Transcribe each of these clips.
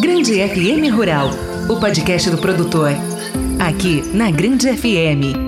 Grande FM Rural, o podcast do produtor. Aqui na Grande FM.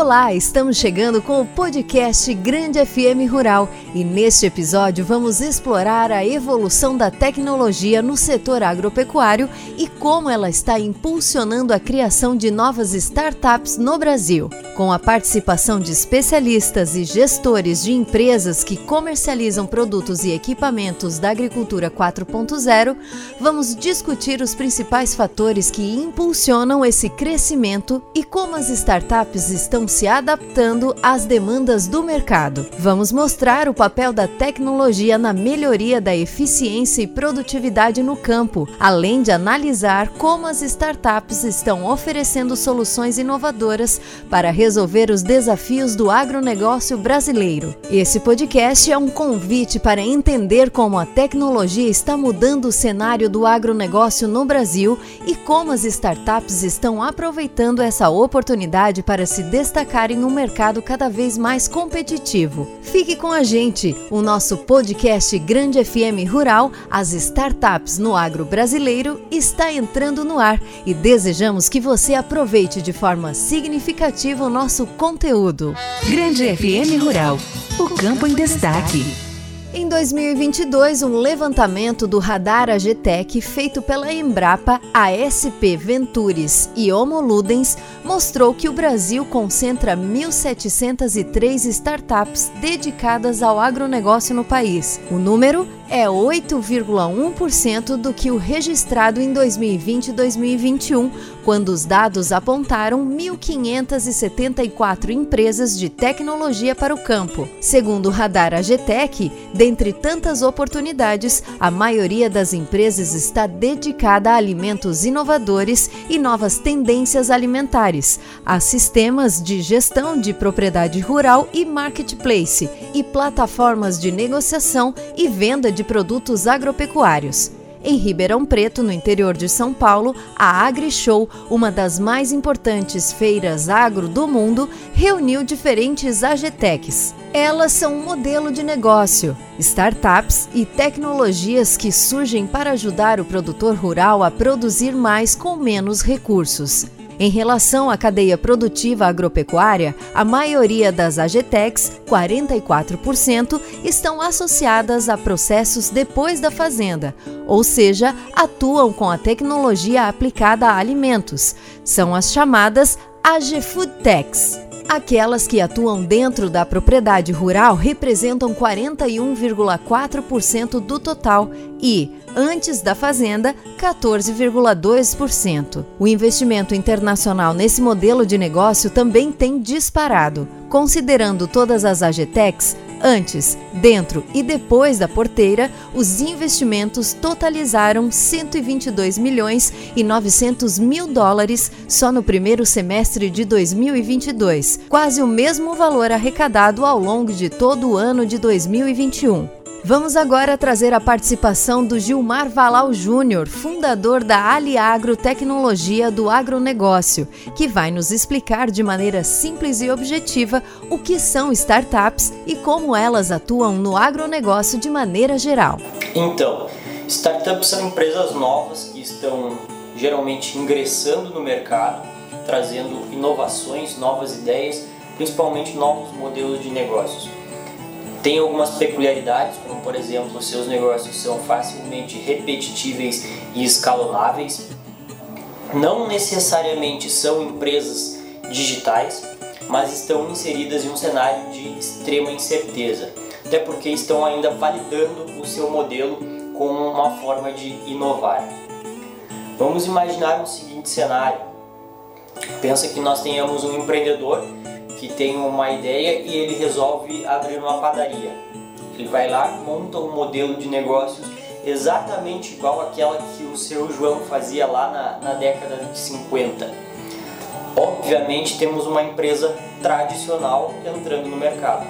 Olá, estamos chegando com o podcast Grande FM Rural e neste episódio vamos explorar a evolução da tecnologia no setor agropecuário e como ela está impulsionando a criação de novas startups no Brasil. Com a participação de especialistas e gestores de empresas que comercializam produtos e equipamentos da agricultura 4.0, vamos discutir os principais fatores que impulsionam esse crescimento e como as startups estão se adaptando às demandas do mercado. Vamos mostrar o papel da tecnologia na melhoria da eficiência e produtividade no campo, além de analisar como as startups estão oferecendo soluções inovadoras para resolver os desafios do agronegócio brasileiro. Esse podcast é um convite para entender como a tecnologia está mudando o cenário do agronegócio no Brasil e como as startups estão aproveitando essa oportunidade para se destacar destacar em um mercado cada vez mais competitivo. Fique com a gente, o nosso podcast Grande FM Rural, as startups no agro brasileiro, está entrando no ar e desejamos que você aproveite de forma significativa o nosso conteúdo. Grande FM Rural, o campo em destaque. Em 2022, um levantamento do radar AGTEC feito pela Embrapa, ASP Ventures e Homo Ludens mostrou que o Brasil concentra 1.703 startups dedicadas ao agronegócio no país. O número é 8,1% do que o registrado em 2020 e 2021, quando os dados apontaram 1.574 empresas de tecnologia para o campo. Segundo o radar AGTEC, dentre tantas oportunidades, a maioria das empresas está dedicada a alimentos inovadores e novas tendências alimentares, a sistemas de gestão de propriedade rural e marketplace, e plataformas de negociação e venda de de produtos agropecuários. Em Ribeirão Preto, no interior de São Paulo, a AgriShow, uma das mais importantes feiras agro do mundo, reuniu diferentes AGTECs. Elas são um modelo de negócio, startups e tecnologias que surgem para ajudar o produtor rural a produzir mais com menos recursos. Em relação à cadeia produtiva agropecuária, a maioria das AGTECs, 44%, estão associadas a processos depois da fazenda, ou seja, atuam com a tecnologia aplicada a alimentos. São as chamadas AgFoodTechs. Aquelas que atuam dentro da propriedade rural representam 41,4% do total e, antes da fazenda, 14,2%. O investimento internacional nesse modelo de negócio também tem disparado. Considerando todas as AGTECs, Antes, dentro e depois da porteira, os investimentos totalizaram 122 milhões e 900 mil dólares só no primeiro semestre de 2022, quase o mesmo valor arrecadado ao longo de todo o ano de 2021. Vamos agora trazer a participação do Gilmar Valal Júnior, fundador da Aliagro Tecnologia do Agronegócio, que vai nos explicar de maneira simples e objetiva o que são startups e como elas atuam no agronegócio de maneira geral. Então, startups são empresas novas que estão geralmente ingressando no mercado, trazendo inovações, novas ideias, principalmente novos modelos de negócios. Tem algumas peculiaridades, como por exemplo, seus negócios são facilmente repetitíveis e escalonáveis. Não necessariamente são empresas digitais, mas estão inseridas em um cenário de extrema incerteza, até porque estão ainda validando o seu modelo como uma forma de inovar. Vamos imaginar o seguinte cenário: pensa que nós tenhamos um empreendedor que tem uma ideia e ele resolve abrir uma padaria. Ele vai lá, monta um modelo de negócios exatamente igual àquela que o seu João fazia lá na, na década de 50. Obviamente temos uma empresa tradicional entrando no mercado.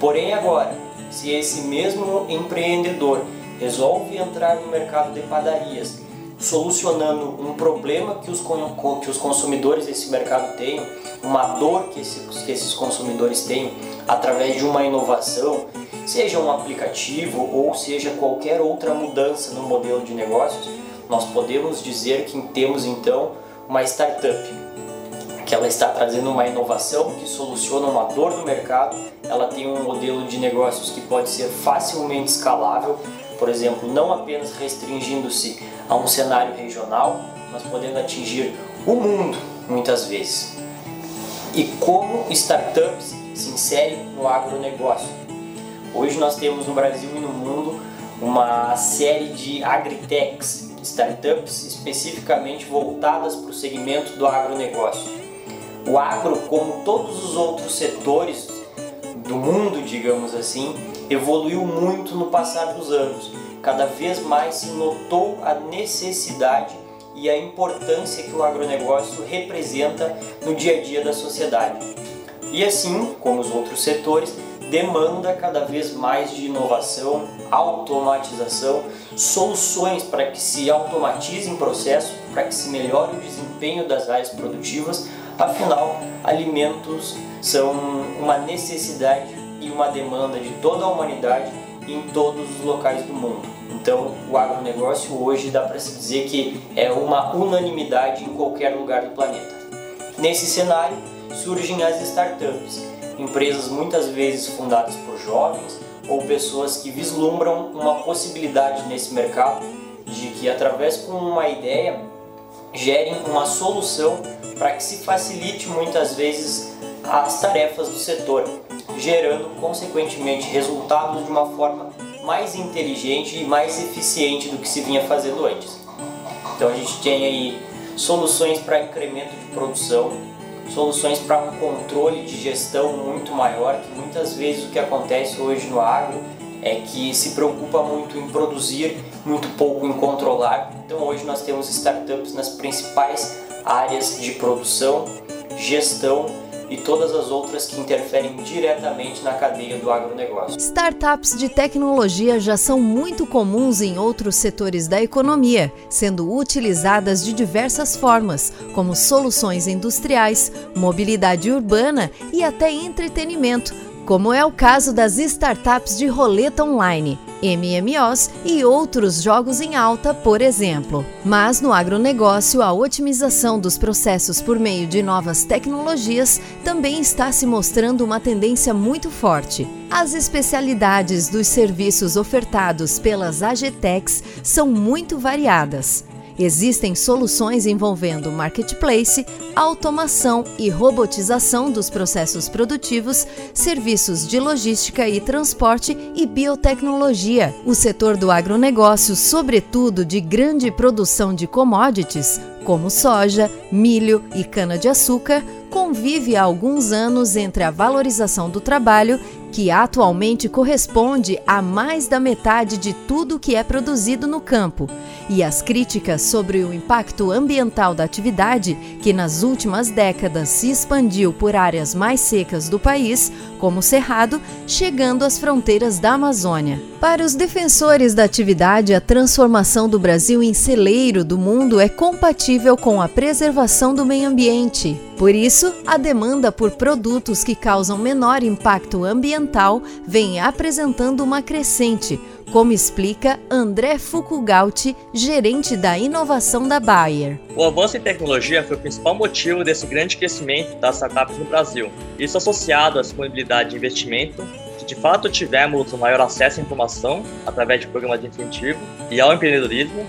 Porém agora, se esse mesmo empreendedor resolve entrar no mercado de padarias solucionando um problema que os, que os consumidores desse mercado têm, uma dor que esses, que esses consumidores têm, através de uma inovação, seja um aplicativo ou seja qualquer outra mudança no modelo de negócios, nós podemos dizer que temos então uma startup, que ela está trazendo uma inovação que soluciona uma dor do mercado, ela tem um modelo de negócios que pode ser facilmente escalável, por exemplo, não apenas restringindo-se a um cenário regional, mas podendo atingir o mundo muitas vezes. E como startups se inserem no agronegócio? Hoje nós temos no Brasil e no mundo uma série de agritechs, startups especificamente voltadas para o segmento do agronegócio. O agro, como todos os outros setores do mundo, digamos assim, evoluiu muito no passar dos anos. Cada vez mais se notou a necessidade e a importância que o agronegócio representa no dia a dia da sociedade. E assim, como os outros setores, demanda cada vez mais de inovação, automatização, soluções para que se automatizem processos, para que se melhore o desempenho das áreas produtivas. Afinal, alimentos são uma necessidade e uma demanda de toda a humanidade em todos os locais do mundo. Então, o agronegócio hoje dá para se dizer que é uma unanimidade em qualquer lugar do planeta. Nesse cenário, surgem as startups, empresas muitas vezes fundadas por jovens ou pessoas que vislumbram uma possibilidade nesse mercado de que através com uma ideia gerem uma solução para que se facilite muitas vezes as tarefas do setor, gerando consequentemente resultados de uma forma mais inteligente e mais eficiente do que se vinha fazendo antes. Então a gente tem aí soluções para incremento de produção, soluções para um controle de gestão muito maior, que muitas vezes o que acontece hoje no agro é que se preocupa muito em produzir, muito pouco em controlar. Então hoje nós temos startups nas principais áreas de produção, gestão e todas as outras que interferem diretamente na cadeia do agronegócio. Startups de tecnologia já são muito comuns em outros setores da economia, sendo utilizadas de diversas formas, como soluções industriais, mobilidade urbana e até entretenimento, como é o caso das startups de roleta online. MMOs e outros jogos em alta, por exemplo. Mas no agronegócio, a otimização dos processos por meio de novas tecnologias também está se mostrando uma tendência muito forte. As especialidades dos serviços ofertados pelas AGTECs são muito variadas. Existem soluções envolvendo marketplace, automação e robotização dos processos produtivos, serviços de logística e transporte e biotecnologia. O setor do agronegócio, sobretudo de grande produção de commodities, como soja, milho e cana-de-açúcar, convive há alguns anos entre a valorização do trabalho que atualmente corresponde a mais da metade de tudo que é produzido no campo, e as críticas sobre o impacto ambiental da atividade, que nas últimas décadas se expandiu por áreas mais secas do país, como o Cerrado, chegando às fronteiras da Amazônia. Para os defensores da atividade, a transformação do Brasil em celeiro do mundo é compatível com a preservação do meio ambiente. Por isso, a demanda por produtos que causam menor impacto ambiental vem apresentando uma crescente, como explica André Fukugauti, gerente da inovação da Bayer. O avanço em tecnologia foi o principal motivo desse grande crescimento das startups no Brasil. Isso associado à disponibilidade de investimento, que de fato tivemos um maior acesso à informação através de programas de incentivo e ao empreendedorismo,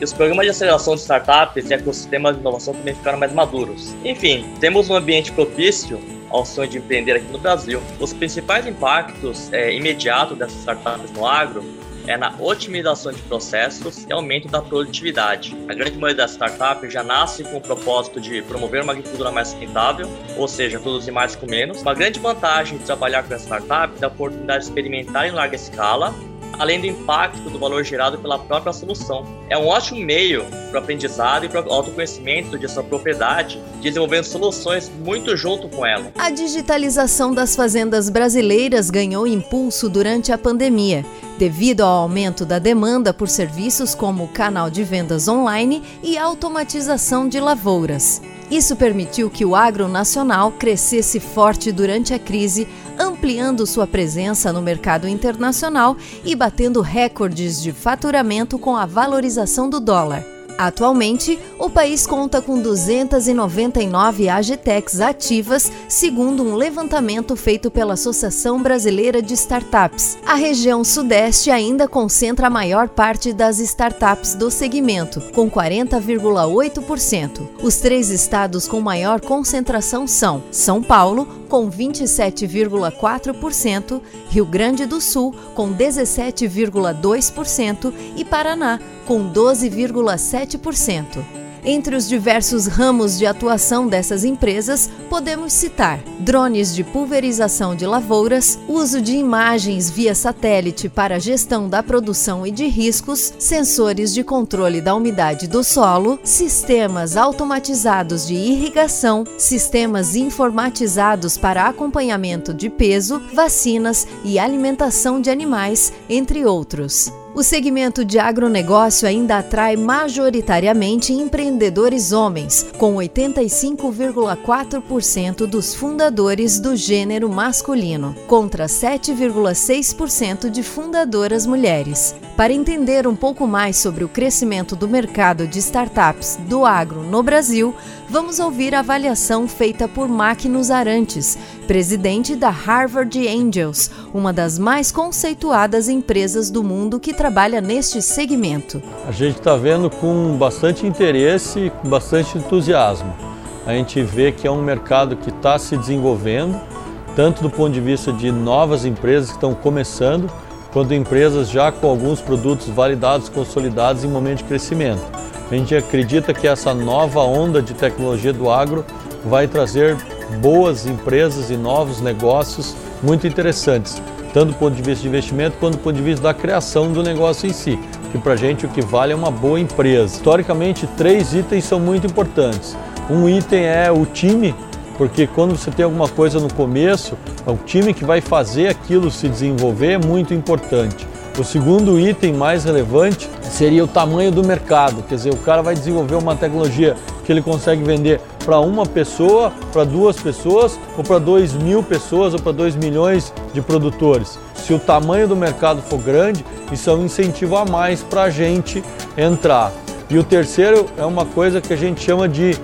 e os programas de aceleração de startups e ecossistemas de inovação também ficaram mais maduros. Enfim, temos um ambiente propício ao sonho de empreender aqui no Brasil. Os principais impactos é, imediatos dessas startups no agro é na otimização de processos e aumento da produtividade. A grande maioria das startups já nasce com o propósito de promover uma agricultura mais sustentável, ou seja, produzir mais com menos. Uma grande vantagem de trabalhar com as startups é a oportunidade de experimentar em larga escala além do impacto do valor gerado pela própria solução. É um ótimo meio para o aprendizado e para o autoconhecimento de sua propriedade, desenvolvendo soluções muito junto com ela. A digitalização das fazendas brasileiras ganhou impulso durante a pandemia, devido ao aumento da demanda por serviços como canal de vendas online e automatização de lavouras. Isso permitiu que o agro nacional crescesse forte durante a crise, ampliando sua presença no mercado internacional e batendo recordes de faturamento com a valorização do dólar. Atualmente, o país conta com 299 Agitecs ativas, segundo um levantamento feito pela Associação Brasileira de Startups. A região Sudeste ainda concentra a maior parte das startups do segmento, com 40,8%. Os três estados com maior concentração são São Paulo, com 27,4%, Rio Grande do Sul, com 17,2% e Paraná, com 12,7%. Entre os diversos ramos de atuação dessas empresas, podemos citar drones de pulverização de lavouras, uso de imagens via satélite para gestão da produção e de riscos, sensores de controle da umidade do solo, sistemas automatizados de irrigação, sistemas informatizados para acompanhamento de peso, vacinas e alimentação de animais, entre outros. O segmento de agronegócio ainda atrai majoritariamente empreendedores homens, com 85,4% dos fundadores do gênero masculino, contra 7,6% de fundadoras mulheres. Para entender um pouco mais sobre o crescimento do mercado de startups do agro no Brasil, vamos ouvir a avaliação feita por Magnus Arantes, presidente da Harvard Angels, uma das mais conceituadas empresas do mundo que trabalha neste segmento. A gente está vendo com bastante interesse e bastante entusiasmo. A gente vê que é um mercado que está se desenvolvendo, tanto do ponto de vista de novas empresas que estão começando, quanto empresas já com alguns produtos validados, consolidados em momento de crescimento. A gente acredita que essa nova onda de tecnologia do agro vai trazer boas empresas e novos negócios muito interessantes, tanto do ponto de vista de investimento quanto do ponto de vista da criação do negócio em si, que para a gente o que vale é uma boa empresa. Historicamente, três itens são muito importantes. Um item é o time, porque quando você tem alguma coisa no começo, é o time que vai fazer aquilo se desenvolver é muito importante. O segundo item mais relevante seria o tamanho do mercado, quer dizer, o cara vai desenvolver uma tecnologia que ele consegue vender para uma pessoa, para duas pessoas, ou para dois mil pessoas, ou para dois milhões de produtores. Se o tamanho do mercado for grande, isso é um incentivo a mais para a gente entrar. E o terceiro é uma coisa que a gente chama de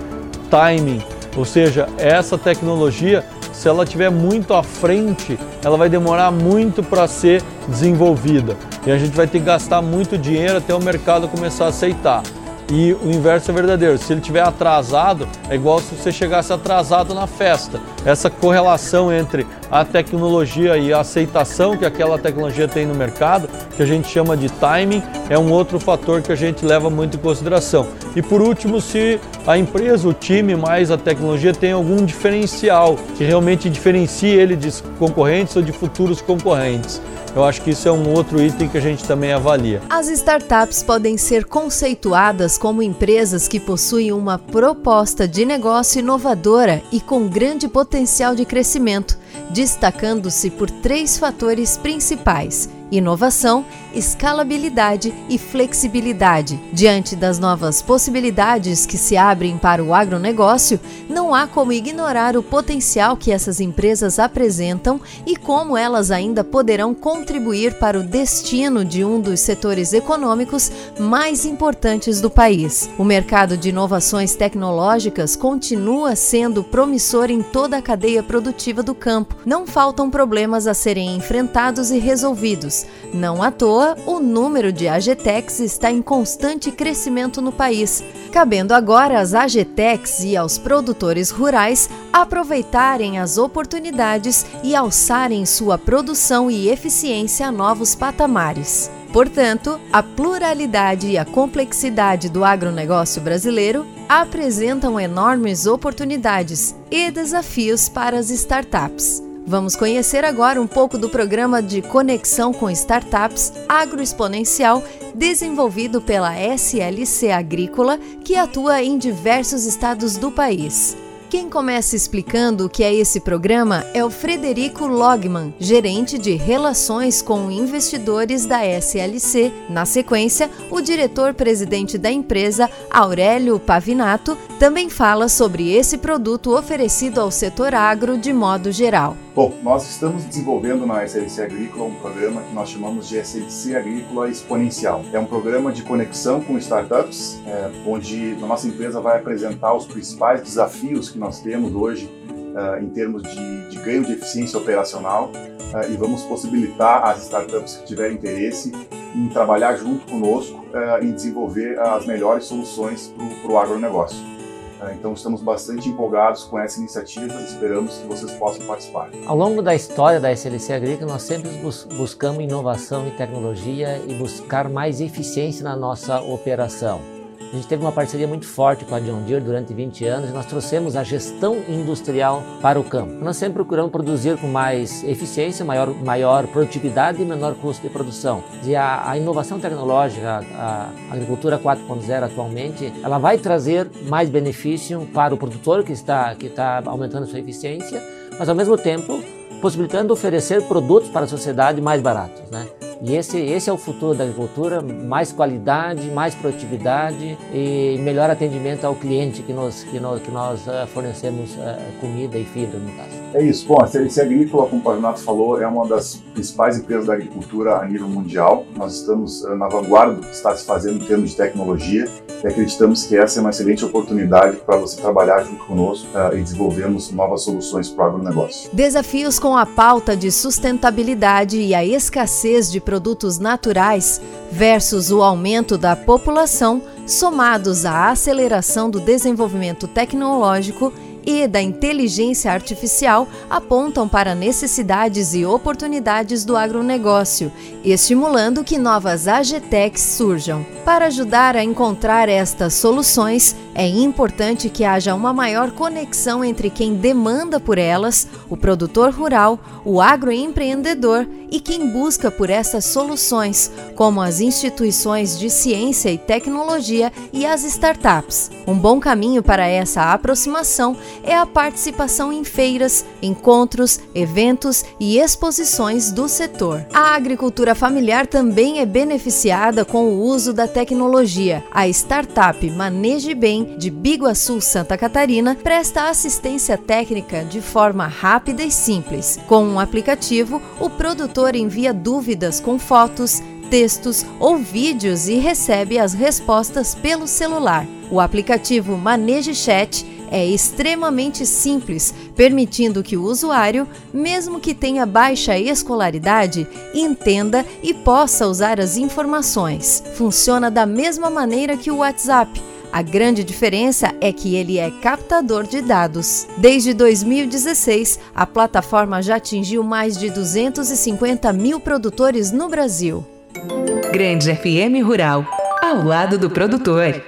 timing, ou seja, essa tecnologia se ela estiver muito à frente, ela vai demorar muito para ser desenvolvida. E a gente vai ter que gastar muito dinheiro até o mercado começar a aceitar. E o inverso é verdadeiro. Se ele estiver atrasado, é igual se você chegasse atrasado na festa. Essa correlação entre a tecnologia e a aceitação que aquela tecnologia tem no mercado, que a gente chama de timing, é um outro fator que a gente leva muito em consideração. E por último, se a empresa, o time mais a tecnologia tem algum diferencial que realmente diferencie ele de concorrentes ou de futuros concorrentes. Eu acho que isso é um outro item que a gente também avalia. As startups podem ser conceituadas como empresas que possuem uma proposta de negócio inovadora e com grande potencial de crescimento, destacando-se por três fatores principais inovação, escalabilidade e flexibilidade. Diante das novas possibilidades que se abrem para o agronegócio, não há como ignorar o potencial que essas empresas apresentam e como elas ainda poderão contribuir para o destino de um dos setores econômicos mais importantes do país. O mercado de inovações tecnológicas continua sendo promissor em toda a cadeia produtiva do campo. Não faltam problemas a serem enfrentados e resolvidos não à toa, o número de AGTECs está em constante crescimento no país, cabendo agora às AGTECs e aos produtores rurais aproveitarem as oportunidades e alçarem sua produção e eficiência a novos patamares. Portanto, a pluralidade e a complexidade do agronegócio brasileiro apresentam enormes oportunidades e desafios para as startups. Vamos conhecer agora um pouco do programa de conexão com startups Agroexponencial, desenvolvido pela SLC Agrícola, que atua em diversos estados do país. Quem começa explicando o que é esse programa é o Frederico Logman, gerente de relações com investidores da SLC. Na sequência, o diretor-presidente da empresa, Aurélio Pavinato, também fala sobre esse produto oferecido ao setor agro de modo geral. Bom, nós estamos desenvolvendo na SLC Agrícola um programa que nós chamamos de SLC Agrícola Exponencial. É um programa de conexão com startups, é, onde a nossa empresa vai apresentar os principais desafios que nós temos hoje uh, em termos de, de, ganho de eficiência operacional uh, e vamos possibilitar às startups que tiverem interesse em trabalhar junto conosco uh, em desenvolver as melhores soluções para o agronegócio. Então estamos bastante empolgados com essa iniciativa e esperamos que vocês possam participar. Ao longo da história da SLC Agrícola, nós sempre bus buscamos inovação e tecnologia e buscar mais eficiência na nossa operação. A gente teve uma parceria muito forte com a John Deere durante 20 anos e nós trouxemos a gestão industrial para o campo. Nós sempre procuramos produzir com mais eficiência, maior, maior produtividade e menor custo de produção. E a, a inovação tecnológica, a, a agricultura 4.0 atualmente, ela vai trazer mais benefício para o produtor que está, que está aumentando sua eficiência, mas ao mesmo tempo possibilitando oferecer produtos para a sociedade mais baratos. Né? E esse, esse é o futuro da agricultura: mais qualidade, mais produtividade e melhor atendimento ao cliente que nós, que nós, que nós uh, fornecemos uh, comida e fibra, no caso. É isso. Bom, a CLC Agrícola, como o Pavinato falou, é uma das principais empresas da agricultura a nível mundial. Nós estamos uh, na vanguarda do que está se fazendo em termos de tecnologia e acreditamos que essa é uma excelente oportunidade para você trabalhar junto conosco uh, e desenvolvermos novas soluções para o agronegócio. Desafios com a pauta de sustentabilidade e a escassez de produtos naturais versus o aumento da população, somados à aceleração do desenvolvimento tecnológico e da inteligência artificial apontam para necessidades e oportunidades do agronegócio, estimulando que novas AGTECs surjam. Para ajudar a encontrar estas soluções, é importante que haja uma maior conexão entre quem demanda por elas, o produtor rural, o agroempreendedor e quem busca por essas soluções, como as instituições de ciência e tecnologia e as startups. Um bom caminho para essa aproximação é a participação em feiras, encontros, eventos e exposições do setor. A agricultura familiar também é beneficiada com o uso da tecnologia. A startup Maneje Bem de Biguaçu, Santa Catarina, presta assistência técnica de forma rápida e simples. Com um aplicativo, o produtor envia dúvidas com fotos, textos ou vídeos e recebe as respostas pelo celular. O aplicativo Maneje Chat é extremamente simples, permitindo que o usuário, mesmo que tenha baixa escolaridade, entenda e possa usar as informações. Funciona da mesma maneira que o WhatsApp a grande diferença é que ele é captador de dados. Desde 2016, a plataforma já atingiu mais de 250 mil produtores no Brasil. Grande FM Rural, ao lado do produtor.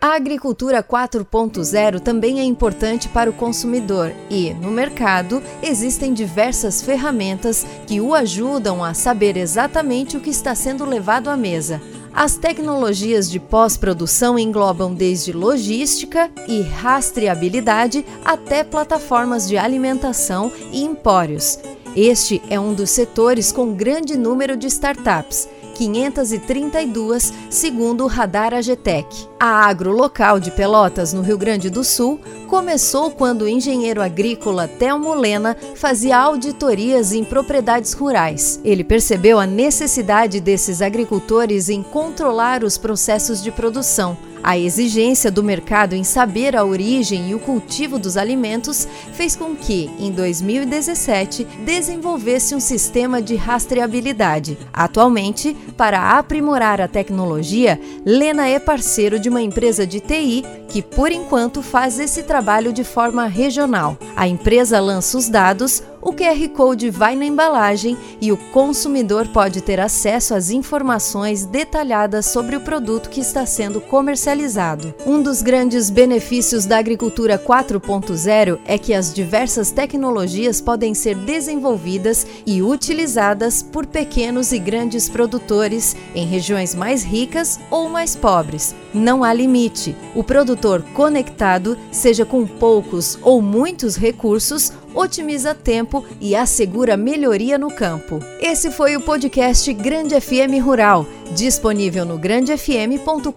A agricultura 4.0 também é importante para o consumidor e, no mercado, existem diversas ferramentas que o ajudam a saber exatamente o que está sendo levado à mesa. As tecnologias de pós-produção englobam desde logística e rastreabilidade até plataformas de alimentação e empórios. Este é um dos setores com grande número de startups 532, segundo o Radar Agetec. A agro local de Pelotas, no Rio Grande do Sul, começou quando o engenheiro agrícola Telmo Lena fazia auditorias em propriedades rurais. Ele percebeu a necessidade desses agricultores em controlar os processos de produção a exigência do mercado em saber a origem e o cultivo dos alimentos fez com que, em 2017, desenvolvesse um sistema de rastreabilidade. Atualmente, para aprimorar a tecnologia, Lena é parceiro de uma empresa de TI que, por enquanto, faz esse trabalho de forma regional. A empresa lança os dados, O QR Code vai na embalagem e o consumidor pode ter acesso às informações detalhadas sobre o produto que está sendo comercializado. Um dos grandes benefícios da agricultura 4.0 é que as diversas tecnologias podem ser desenvolvidas e utilizadas por pequenos e grandes produtores em regiões mais ricas ou mais pobres. Não há limite. O produtor conectado, seja com poucos ou muitos recursos, otimiza tempo e assegura melhoria no campo. Esse foi o podcast Grande FM Rural, disponível no grandefm.com.br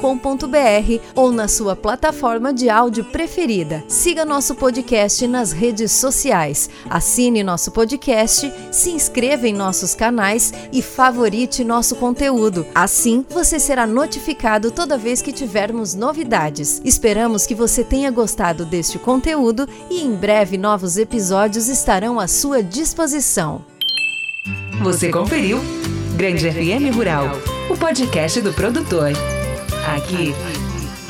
ou na sua plataforma de áudio preferida. Siga nosso podcast nas redes sociais, assine nosso podcast, se inscreva em nossos canais e favorite nosso conteúdo. Assim, você será notificado toda vez que tivermos novidades. Esperamos que você tenha gostado deste conteúdo e em breve novos episódios estarão à sua disposição. Você conferiu Grande FM Rural, o podcast do produtor. Aqui,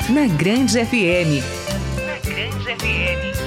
na Grande FM. Na Grande FM.